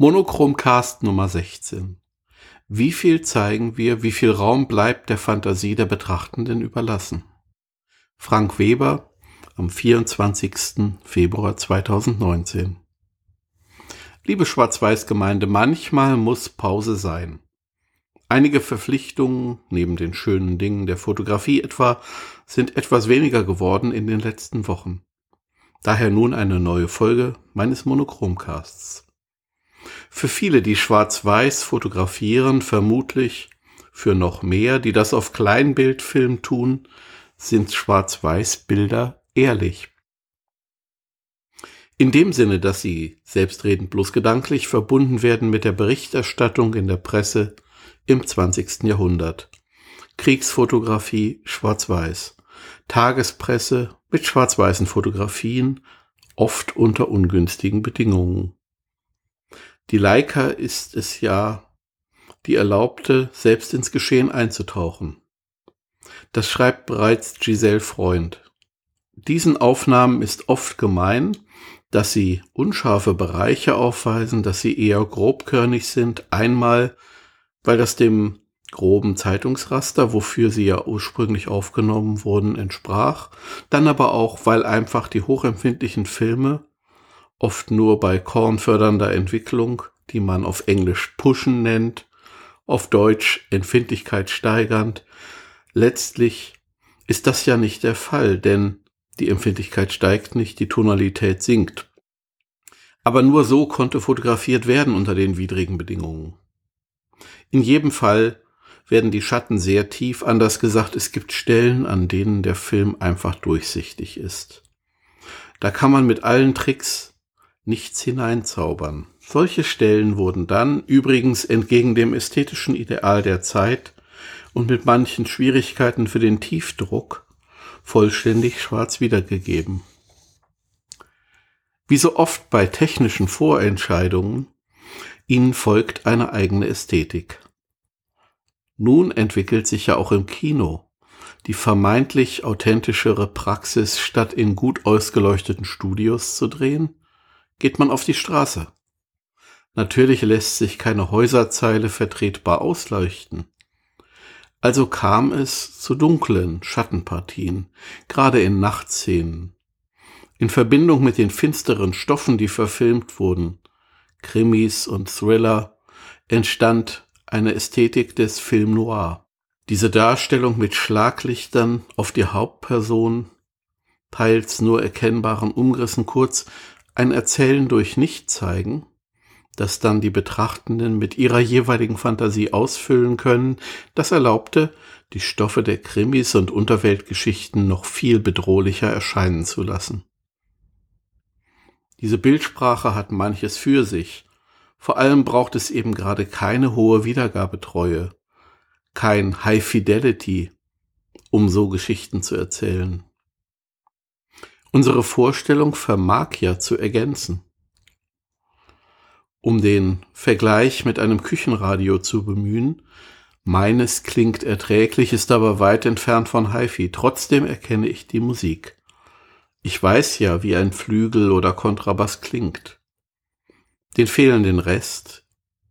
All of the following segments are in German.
Monochromcast Nummer 16. Wie viel zeigen wir, wie viel Raum bleibt der Fantasie der Betrachtenden überlassen? Frank Weber am 24. Februar 2019. Liebe Schwarz-Weiß-Gemeinde, manchmal muss Pause sein. Einige Verpflichtungen, neben den schönen Dingen der Fotografie etwa, sind etwas weniger geworden in den letzten Wochen. Daher nun eine neue Folge meines Monochromcasts. Für viele, die schwarz-weiß fotografieren, vermutlich für noch mehr, die das auf Kleinbildfilm tun, sind Schwarz-Weiß-Bilder ehrlich. In dem Sinne, dass sie, selbstredend bloß gedanklich, verbunden werden mit der Berichterstattung in der Presse im 20. Jahrhundert. Kriegsfotografie schwarz-weiß. Tagespresse mit schwarz-weißen Fotografien, oft unter ungünstigen Bedingungen. Die Leica ist es ja, die erlaubte, selbst ins Geschehen einzutauchen. Das schreibt bereits Giselle Freund. Diesen Aufnahmen ist oft gemein, dass sie unscharfe Bereiche aufweisen, dass sie eher grobkörnig sind, einmal, weil das dem groben Zeitungsraster, wofür sie ja ursprünglich aufgenommen wurden, entsprach, dann aber auch, weil einfach die hochempfindlichen Filme oft nur bei kornfördernder Entwicklung, die man auf Englisch pushen nennt, auf Deutsch Empfindlichkeit steigernd. Letztlich ist das ja nicht der Fall, denn die Empfindlichkeit steigt nicht, die Tonalität sinkt. Aber nur so konnte fotografiert werden unter den widrigen Bedingungen. In jedem Fall werden die Schatten sehr tief, anders gesagt, es gibt Stellen, an denen der Film einfach durchsichtig ist. Da kann man mit allen Tricks nichts hineinzaubern. Solche Stellen wurden dann, übrigens entgegen dem ästhetischen Ideal der Zeit und mit manchen Schwierigkeiten für den Tiefdruck, vollständig schwarz wiedergegeben. Wie so oft bei technischen Vorentscheidungen, ihnen folgt eine eigene Ästhetik. Nun entwickelt sich ja auch im Kino die vermeintlich authentischere Praxis, statt in gut ausgeleuchteten Studios zu drehen, geht man auf die Straße. Natürlich lässt sich keine Häuserzeile vertretbar ausleuchten. Also kam es zu dunklen Schattenpartien, gerade in Nachtszenen. In Verbindung mit den finsteren Stoffen, die verfilmt wurden, Krimis und Thriller, entstand eine Ästhetik des Film Noir. Diese Darstellung mit Schlaglichtern auf die Hauptperson, teils nur erkennbaren Umrissen, kurz ein Erzählen durch Nichtzeigen, das dann die Betrachtenden mit ihrer jeweiligen Fantasie ausfüllen können, das erlaubte, die Stoffe der Krimis und Unterweltgeschichten noch viel bedrohlicher erscheinen zu lassen. Diese Bildsprache hat manches für sich. Vor allem braucht es eben gerade keine hohe Wiedergabetreue, kein High Fidelity, um so Geschichten zu erzählen. Unsere Vorstellung vermag ja zu ergänzen. Um den Vergleich mit einem Küchenradio zu bemühen, meines klingt erträglich, ist aber weit entfernt von HiFi. Trotzdem erkenne ich die Musik. Ich weiß ja, wie ein Flügel oder Kontrabass klingt. Den fehlenden Rest,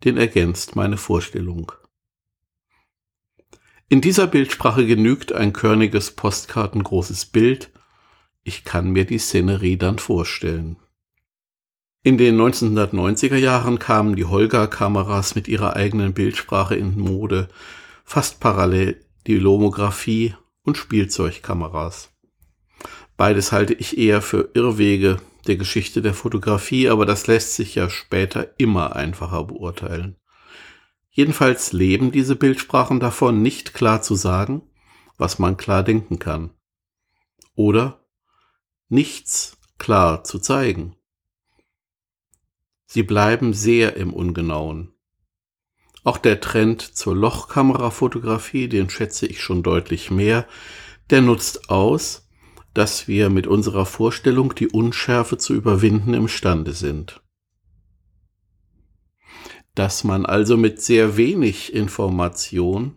den ergänzt meine Vorstellung. In dieser Bildsprache genügt ein körniges postkartengroßes Bild, ich kann mir die Szenerie dann vorstellen. In den 1990er Jahren kamen die Holga-Kameras mit ihrer eigenen Bildsprache in Mode, fast parallel die Lomographie und Spielzeugkameras. Beides halte ich eher für Irrwege der Geschichte der Fotografie, aber das lässt sich ja später immer einfacher beurteilen. Jedenfalls leben diese Bildsprachen davon, nicht klar zu sagen, was man klar denken kann. Oder nichts klar zu zeigen. Sie bleiben sehr im Ungenauen. Auch der Trend zur Lochkamerafotografie, den schätze ich schon deutlich mehr, der nutzt aus, dass wir mit unserer Vorstellung die Unschärfe zu überwinden imstande sind. Dass man also mit sehr wenig Information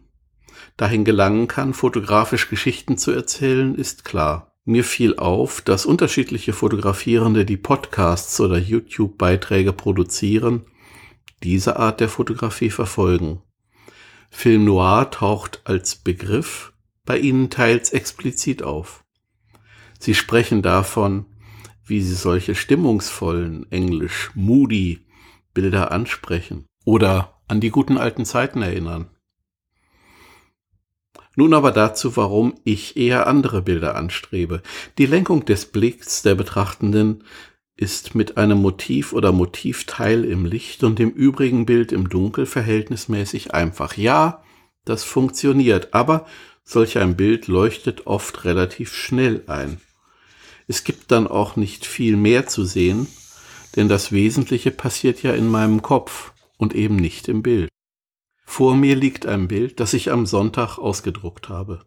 dahin gelangen kann, fotografisch Geschichten zu erzählen, ist klar. Mir fiel auf, dass unterschiedliche Fotografierende, die Podcasts oder YouTube-Beiträge produzieren, diese Art der Fotografie verfolgen. Film Noir taucht als Begriff bei ihnen teils explizit auf. Sie sprechen davon, wie sie solche stimmungsvollen, englisch moody Bilder ansprechen oder an die guten alten Zeiten erinnern. Nun aber dazu, warum ich eher andere Bilder anstrebe. Die Lenkung des Blicks der Betrachtenden ist mit einem Motiv oder Motivteil im Licht und dem übrigen Bild im Dunkel verhältnismäßig einfach. Ja, das funktioniert, aber solch ein Bild leuchtet oft relativ schnell ein. Es gibt dann auch nicht viel mehr zu sehen, denn das Wesentliche passiert ja in meinem Kopf und eben nicht im Bild. Vor mir liegt ein Bild, das ich am Sonntag ausgedruckt habe.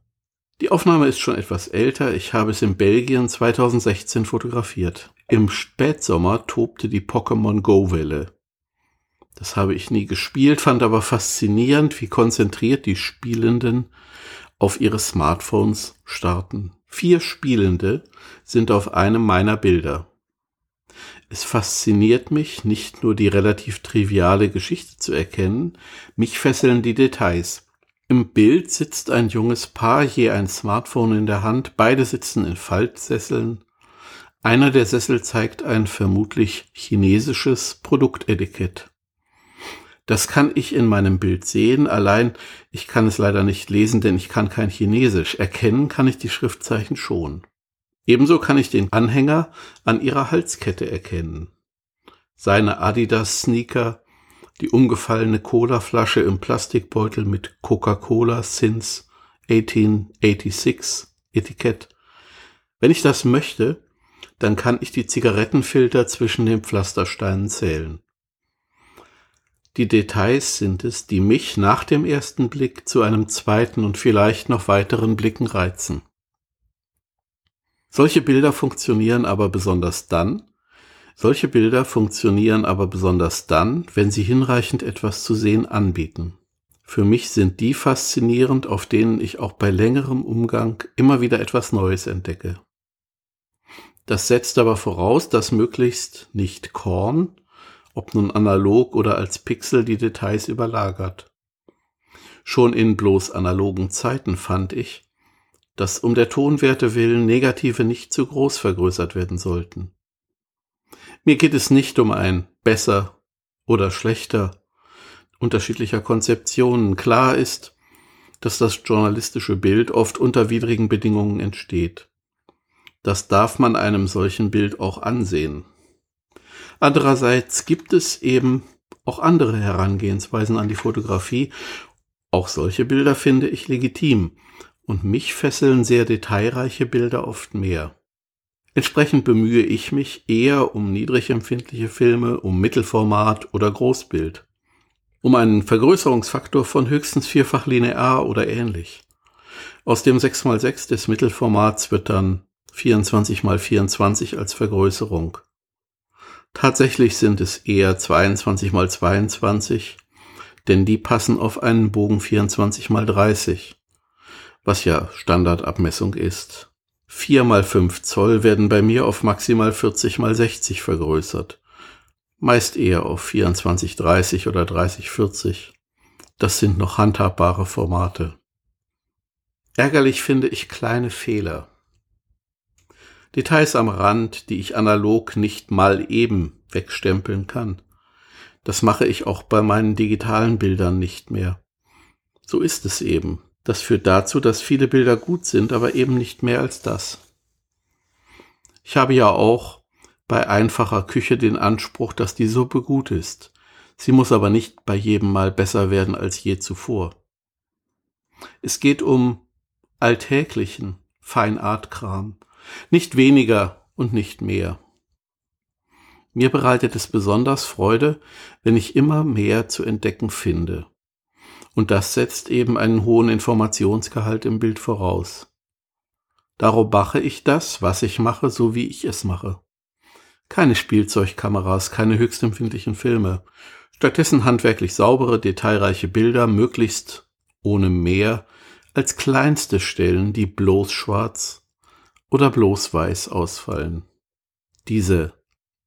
Die Aufnahme ist schon etwas älter, ich habe es in Belgien 2016 fotografiert. Im Spätsommer tobte die Pokémon Go-Welle. Das habe ich nie gespielt, fand aber faszinierend, wie konzentriert die Spielenden auf ihre Smartphones starten. Vier Spielende sind auf einem meiner Bilder. Es fasziniert mich, nicht nur die relativ triviale Geschichte zu erkennen, mich fesseln die Details. Im Bild sitzt ein junges Paar, je ein Smartphone in der Hand, beide sitzen in Faltsesseln. Einer der Sessel zeigt ein vermutlich chinesisches Produktetikett. Das kann ich in meinem Bild sehen, allein ich kann es leider nicht lesen, denn ich kann kein Chinesisch. Erkennen kann ich die Schriftzeichen schon. Ebenso kann ich den Anhänger an ihrer Halskette erkennen. Seine Adidas-Sneaker, die umgefallene Colaflasche im Plastikbeutel mit Coca-Cola since 1886 Etikett. Wenn ich das möchte, dann kann ich die Zigarettenfilter zwischen den Pflastersteinen zählen. Die Details sind es, die mich nach dem ersten Blick zu einem zweiten und vielleicht noch weiteren Blicken reizen. Solche Bilder funktionieren aber besonders dann, solche Bilder funktionieren aber besonders dann, wenn sie hinreichend etwas zu sehen anbieten. Für mich sind die faszinierend, auf denen ich auch bei längerem Umgang immer wieder etwas Neues entdecke. Das setzt aber voraus, dass möglichst nicht Korn, ob nun analog oder als Pixel die Details überlagert. Schon in bloß analogen Zeiten fand ich, dass um der Tonwerte willen Negative nicht zu groß vergrößert werden sollten. Mir geht es nicht um ein besser oder schlechter unterschiedlicher Konzeptionen. Klar ist, dass das journalistische Bild oft unter widrigen Bedingungen entsteht. Das darf man einem solchen Bild auch ansehen. Andererseits gibt es eben auch andere Herangehensweisen an die Fotografie. Auch solche Bilder finde ich legitim. Und mich fesseln sehr detailreiche Bilder oft mehr. Entsprechend bemühe ich mich eher um niedrig empfindliche Filme, um Mittelformat oder Großbild. Um einen Vergrößerungsfaktor von höchstens vierfach linear oder ähnlich. Aus dem 6x6 des Mittelformats wird dann 24x24 als Vergrößerung. Tatsächlich sind es eher 22 mal 22, denn die passen auf einen Bogen 24 mal 30, was ja Standardabmessung ist. 4 mal 5 Zoll werden bei mir auf maximal 40 mal 60 vergrößert. Meist eher auf 24 30 oder 30 40. Das sind noch handhabbare Formate. Ärgerlich finde ich kleine Fehler. Details am Rand, die ich analog nicht mal eben wegstempeln kann. Das mache ich auch bei meinen digitalen Bildern nicht mehr. So ist es eben. Das führt dazu, dass viele Bilder gut sind, aber eben nicht mehr als das. Ich habe ja auch bei einfacher Küche den Anspruch, dass die Suppe gut ist. Sie muss aber nicht bei jedem Mal besser werden als je zuvor. Es geht um alltäglichen Feinartkram, nicht weniger und nicht mehr. Mir bereitet es besonders Freude, wenn ich immer mehr zu entdecken finde. Und das setzt eben einen hohen Informationsgehalt im Bild voraus. Darum mache ich das, was ich mache, so wie ich es mache. Keine Spielzeugkameras, keine höchstempfindlichen Filme. Stattdessen handwerklich saubere, detailreiche Bilder, möglichst ohne mehr, als kleinste Stellen, die bloß schwarz oder bloß weiß ausfallen. Diese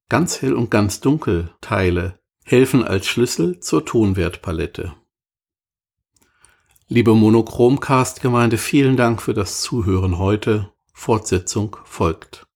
ganz hell und ganz dunkel Teile helfen als Schlüssel zur Tonwertpalette. Liebe Monochromcast-Gemeinde, vielen Dank für das Zuhören heute. Fortsetzung folgt.